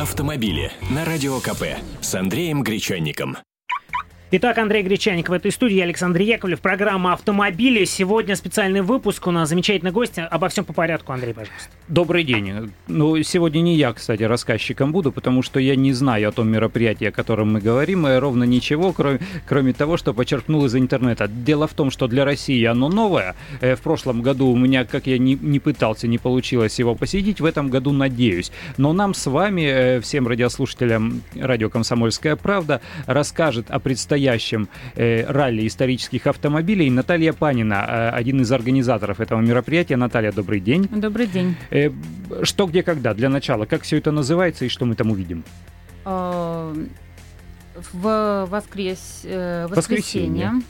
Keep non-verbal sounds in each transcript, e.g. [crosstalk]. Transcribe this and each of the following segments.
автомобили на Радио КП с Андреем Гречанником. Итак, Андрей Гречаник в этой студии, Александр Яковлев, программа «Автомобили». Сегодня специальный выпуск, у нас замечательный гость. Обо всем по порядку, Андрей, пожалуйста. Добрый день. Ну, сегодня не я, кстати, рассказчиком буду, потому что я не знаю о том мероприятии, о котором мы говорим, и ровно ничего, кроме, кроме того, что почерпнул из интернета. Дело в том, что для России оно новое. Э, в прошлом году у меня, как я не, не пытался, не получилось его посетить, в этом году надеюсь. Но нам с вами, э, всем радиослушателям радио «Комсомольская правда», расскажет о предстоящем предстоящем э, ралли исторических автомобилей. Наталья Панина, э, один из организаторов этого мероприятия. Наталья, добрый день. Добрый день. Э, что, где, когда? Для начала, как все это называется и что мы там увидим? Э, в воскрес... Э, воскресенье. Воскресенье.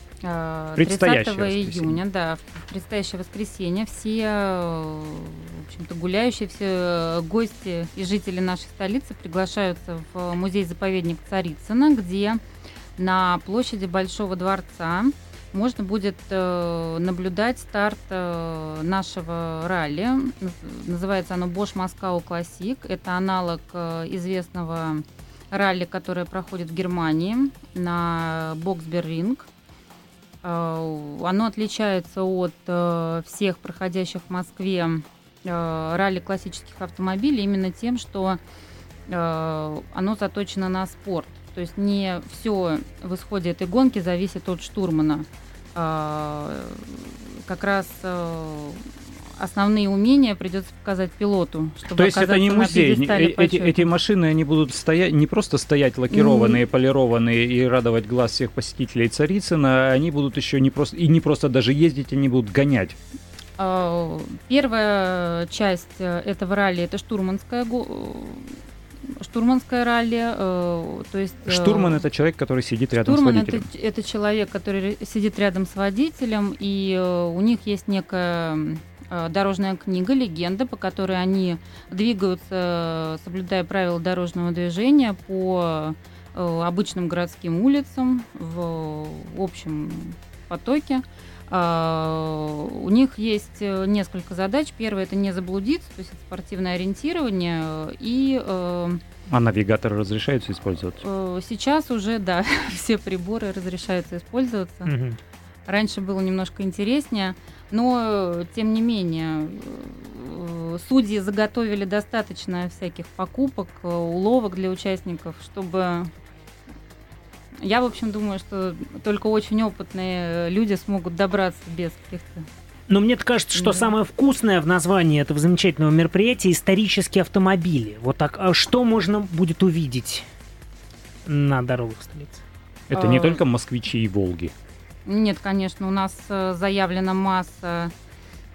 30 июня, да, в предстоящее воскресенье все, в общем-то, гуляющие, все гости и жители нашей столицы приглашаются в музей-заповедник Царицына, где на площади Большого дворца можно будет э, наблюдать старт э, нашего ралли. Называется оно Bosch Moscow Classic. Это аналог э, известного ралли, которое проходит в Германии на Боксберринг. Э, оно отличается от э, всех проходящих в Москве э, ралли классических автомобилей именно тем, что оно заточено на спорт. То есть не все в исходе этой гонки зависит от штурмана. А, как раз э, основные умения придется показать пилоту. Чтобы То есть это не музей. Э, эти, эти машины, они будут стоять, не просто стоять лакированные, mm. полированные и радовать глаз всех посетителей Царицына, они будут еще не просто, и не просто даже ездить, они будут гонять. А, первая часть э, этого ралли это штурманская штурманское ралли, э, то есть... Э, Штурман это человек, который сидит рядом Штурман с водителем. Это, это человек, который сидит рядом с водителем, и э, у них есть некая э, дорожная книга, легенда, по которой они двигаются, соблюдая правила дорожного движения по э, обычным городским улицам в, в общем потоке. Uh, у них есть э, несколько задач. Первое это не заблудиться, то есть это спортивное ориентирование и uh, а навигатор разрешается использовать? Uh, сейчас уже, да, [laughs] все приборы разрешаются использоваться. Угу. Раньше было немножко интереснее, но тем не менее судьи заготовили достаточно всяких покупок, уловок для участников, чтобы я, в общем, думаю, что только очень опытные люди смогут добраться без каких-то но мне кажется, что да. самое вкусное в названии этого замечательного мероприятия исторические автомобили. Вот так. А что можно будет увидеть на дорогах столицы? Это а... не только москвичи и Волги. Нет, конечно, у нас э, заявлена масса Э,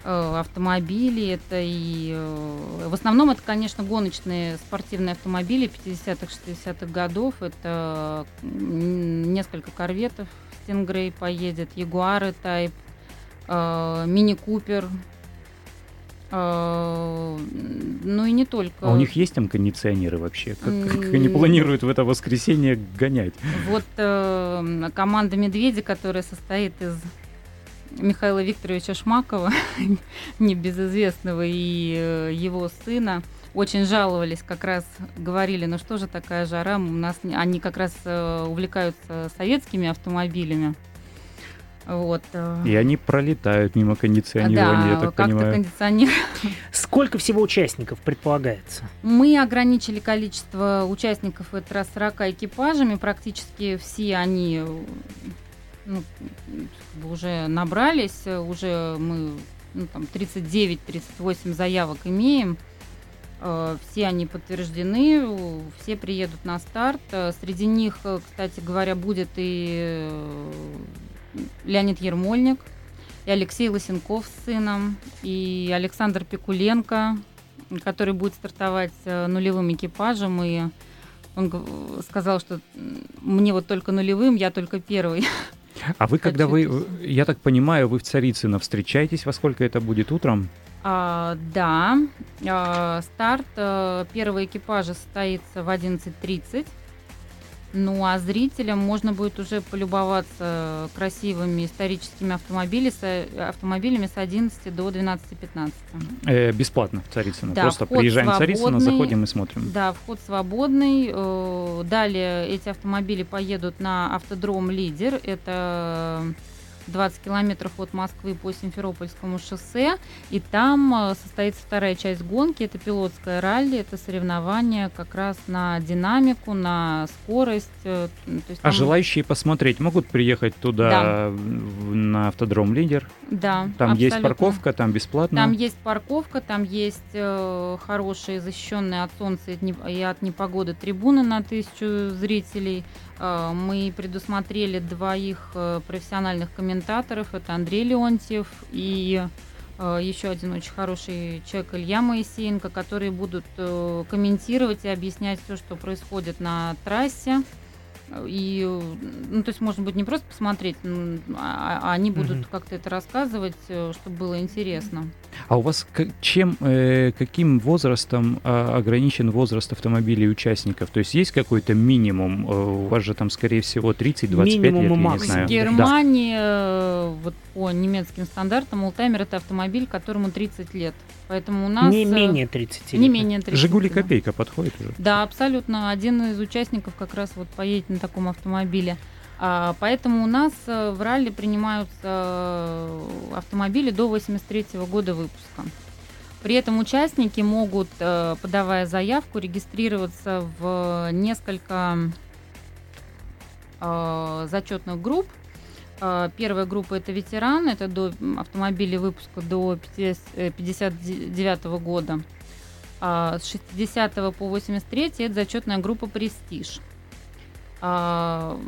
автомобили, это и э, в основном это, конечно, гоночные спортивные автомобили 50-х, 60-х годов. Это несколько корветов, Стингрей поедет, Ягуары Тайп, э, Мини Купер, ну и не только. А у них есть там кондиционеры вообще? Как, как они планируют в это воскресенье гонять? Вот э, команда Медведи, которая состоит из Михаила Викторовича Шмакова, [laughs] небезызвестного, и э, его сына, очень жаловались, как раз говорили, ну что же такая жара, у нас они как раз э, увлекаются советскими автомобилями. Вот. Э. И они пролетают мимо кондиционирования, да, я так понимаю. Кондиционер... Сколько всего участников предполагается? Мы ограничили количество участников это раз 40 экипажами. Практически все они ну, уже набрались, уже мы ну, там 39-38 заявок имеем. Э, все они подтверждены, все приедут на старт. Э, среди них, э, кстати говоря, будет и Леонид Ермольник, и Алексей Лысенков с сыном, и Александр Пикуленко, который будет стартовать нулевым экипажем. И он сказал, что мне вот только нулевым, я только первый. [laughs] А вы, когда вы, я так понимаю, вы в Царицыно встречаетесь, во сколько это будет утром? А, да, а, старт а, первого экипажа состоится в 11.30 Ну а зрителям можно будет уже полюбоваться красивыми историческими автомобилями с, автомобилями с 11 до 12-15. Э, бесплатно в Царицыно. Да, Просто приезжаем в Царицыно, заходим и смотрим. Да, вход свободный. Э, Далее эти автомобили поедут на автодром «Лидер». Это 20 километров от Москвы по Симферопольскому шоссе. И там э, состоится вторая часть гонки. Это пилотское ралли. Это соревнование как раз на динамику, на скорость. э, То есть А там- желающие посмотреть могут приехать туда в- на автодром «Лидер». Да, Там есть абсолютно. парковка, там бесплатно. Там есть парковка, там есть э, хорошие защищенные от солнца и от непогоды трибуны на тысячу зрителей. Э, мы предусмотрели двоих э, профессиональных комментаторов. Это Андрей Леонтьев и э, еще один очень хороший человек Илья Моисеенко, которые будут комментировать и объяснять все, что происходит на трассе. И, ну, то есть, можно будет не просто посмотреть, а, а они будут Мгм. как-то это рассказывать, э, чтобы было интересно. А у вас к- чем, э, каким возрастом а, ограничен возраст автомобилей участников? То есть есть какой-то минимум? Э, У вас же там, скорее всего, 30-25 Минимум лет, я не максимум. знаю. В Да. Германии, э, вот по немецким стандартам, Олтаймер это автомобиль, которому 30 лет. Поэтому у нас... не менее 30 Не лет. менее 30 Жигули да. копейка подходит уже. Да, абсолютно. Один из участников как раз вот поедет на таком автомобиле. А, поэтому у нас э, в ралли принимаются э, автомобили до 83 года выпуска. При этом участники могут, э, подавая заявку, регистрироваться в несколько зачетных групп. Первая группа это ветераны, это до м, автомобилей выпуска до 59 года. А, С 60 по 83 это зачетная группа «Престиж». А,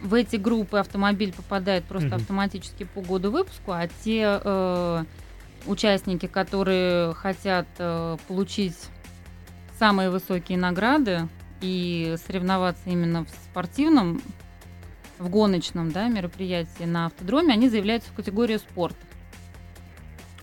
В эти группы автомобиль попадает просто Мгм. автоматически по году выпуску, а те э, участники, которые хотят э, получить самые высокие награды и соревноваться именно в спортивном, в гоночном да, мероприятии на автодроме, они заявляются в категорию спорт.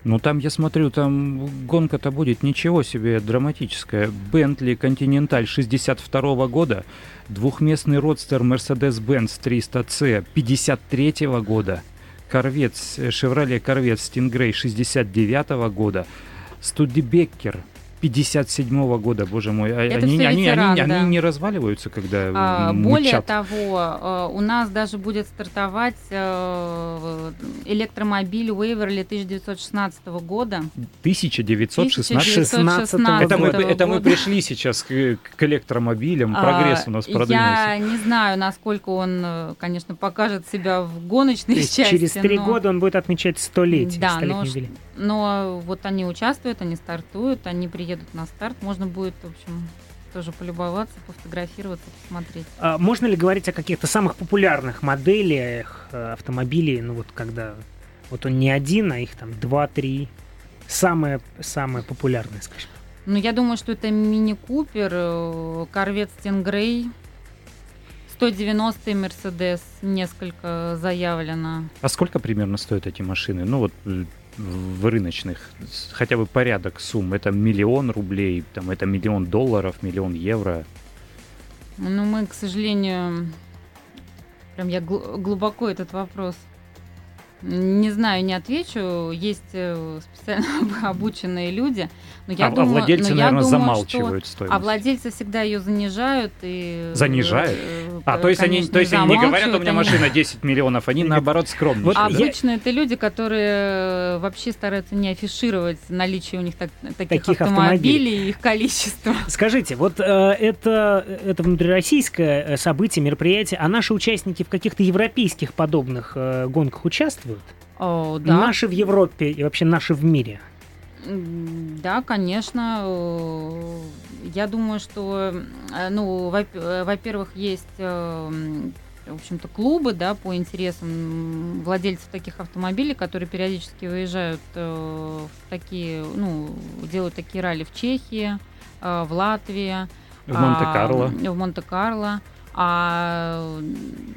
Ну там, я смотрю, там гонка-то будет ничего себе драматическая. Бентли Континенталь 62 года, двухместный родстер Mercedes-Benz 300C 53 года, Корвет, Chevrolet Корвет Stingray 69 года, Студебеккер 57 года, боже мой. А Это они, они, ветераны, они, да. они не разваливаются, когда А, м, Более того, э, у нас даже будет стартовать э, электромобиль Уэйверли 1916 года. 1916 16 Это мы, года. это мы пришли сейчас к, к электромобилям, прогресс у нас А, продвинулся. Я не знаю, насколько он, э, конечно, покажет себя в гоночной То есть части. через три но- года он будет отмечать столетие. Да, но, юбилей. но вот они участвуют, они стартуют, они приедут на старт. Можно будет, в общем, тоже полюбоваться, пофотографироваться, посмотреть. А можно ли говорить о каких-то самых популярных моделях э, автомобилей, ну вот когда вот он не один, а их там два-три, самые самые популярные, скажем. Ну, я думаю, что это мини-купер, корвет Стингрей, 190-й Мерседес, несколько заявлено. А сколько примерно стоят эти машины? Ну вот э, в рыночных, хотя бы порядок сумм. Это миллион рублей, там это миллион долларов, миллион евро. Ну, мы, к сожалению, прям я гл- глубоко этот вопрос не знаю, не отвечу. Есть э, специально [laughs] обученные люди, но я а, а думаю, владельцы, но я наверное, думаю, замалчивают Что... стоимость. А владельцы всегда ее занижают и Занижают? э, А, то есть они, конечно, то есть они не говорят, у меня они- машина 10 миллионов, они наоборот скромничают. Вот да? я- Обычно это люди, которые вообще стараются не афишировать наличие у них так- таких, Таких автомобилей и их количество. [laughs] Скажите, вот э, это, это внутрироссийское э, событие, мероприятие, а наши участники в каких-то европейских подобных э, гонках участвуют? О, да, Наши в Европе и вообще наши в мире? Да, конечно. э, Я думаю, что, э, ну, э, во-первых, есть, в общем-то, клубы, да, по интересам владельцев таких автомобилей, которые периодически выезжают в такие, ну, делают такие ралли в Чехии, в Латвии. В Монте-Карло. а, В Монте-Карло. А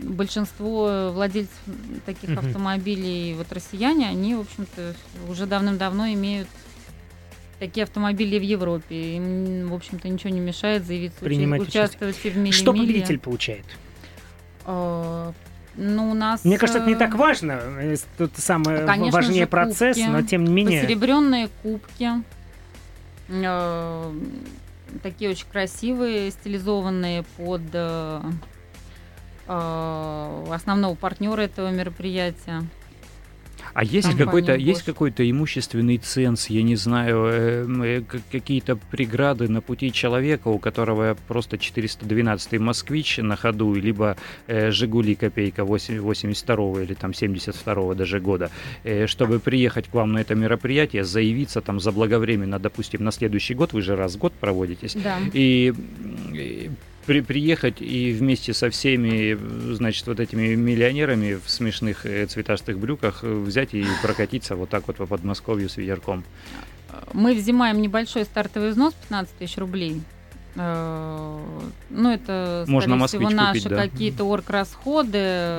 большинство владельцев таких Мгм. автомобилей, вот россияне, они, в общем-то, уже давным-давно имеют такие автомобили в Европе. Им, в общем-то, ничего не мешает заявиться, Принимать участие. участвовать и в мили Что победитель получает? Э, Ну, у нас... Мне кажется, это не э, так важно. э, Тут самое Конечно важнее же, процесс, кубки, но тем не менее. Посеребренные кубки. Такие очень красивые, стилизованные под э, э, основного партнера этого мероприятия. А есть какой-то есть какой-то имущественный ценз, я не знаю, э, э, какие-то преграды на пути человека, у которого просто 412 москвич на ходу, либо э, Жигули копейка 8 82 или там 72 даже года, э, чтобы приехать к вам на это мероприятие, заявиться там заблаговременно, допустим, на следующий год, вы же раз в год проводитесь, Да. и при- приехать и вместе со всеми, значит, вот этими миллионерами в смешных э, цветастых брюках э, взять и прокатиться вот так вот по Подмосковью с ветерком. Мы взимаем небольшой стартовый взнос 15 тысяч рублей. Э, Ну, это, Можно всего, наши да. какие-то орграсходы.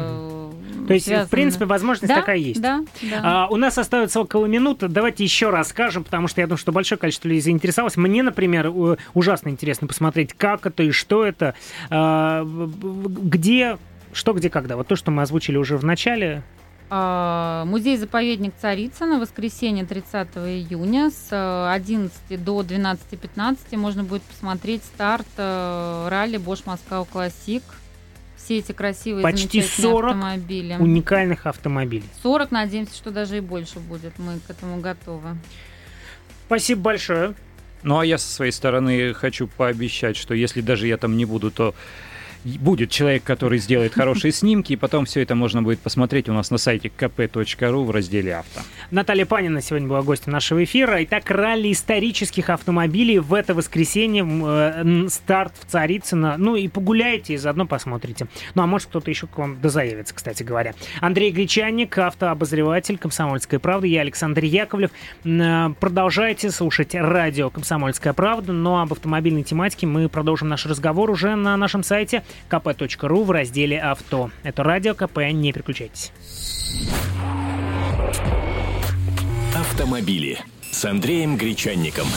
То есть, в связанные- принципе, возможность да, такая есть. Да, да. А, у нас остается около минуты. Давайте еще раз скажем, потому что я думаю, что большое количество людей заинтересовалось. Мне, например, ужасно интересно посмотреть, как это и что это, а, в- в- где, что, где, когда. Вот то, что мы озвучили уже в начале. А, Музей-заповедник Царицына, воскресенье 30 июня с э, 11 до 12.15 можно будет посмотреть старт э, ралли Bosch Moscow Classic. Все эти красивые Почти замечательные 40 автомобили. Уникальных автомобилей. 40, надеемся, что даже и больше будет. Мы к этому готовы. Спасибо большое. Ну а я со своей стороны хочу пообещать, что если даже я там не буду, то будет человек, который сделает хорошие [laughs] снимки, и потом все это можно будет посмотреть у нас на сайте kp.ru в разделе авто. Наталья Панина сегодня была гостем нашего эфира. Итак, ралли исторических автомобилей в это воскресенье. э, Старт в Царицыно. Ну и погуляйте, и заодно посмотрите. Ну а может кто-то еще к вам дозаявится, кстати говоря. Андрей Гречанник, автообозреватель «Комсомольской правды». Я Александр Яковлев. Э, Продолжайте слушать радио «Комсомольская правда». Но об автомобильной тематике мы продолжим наш разговор уже на нашем сайте kp.ru в разделе «Авто». Это радио КП, не переключайтесь. Автомобили с Андреем Гречанником.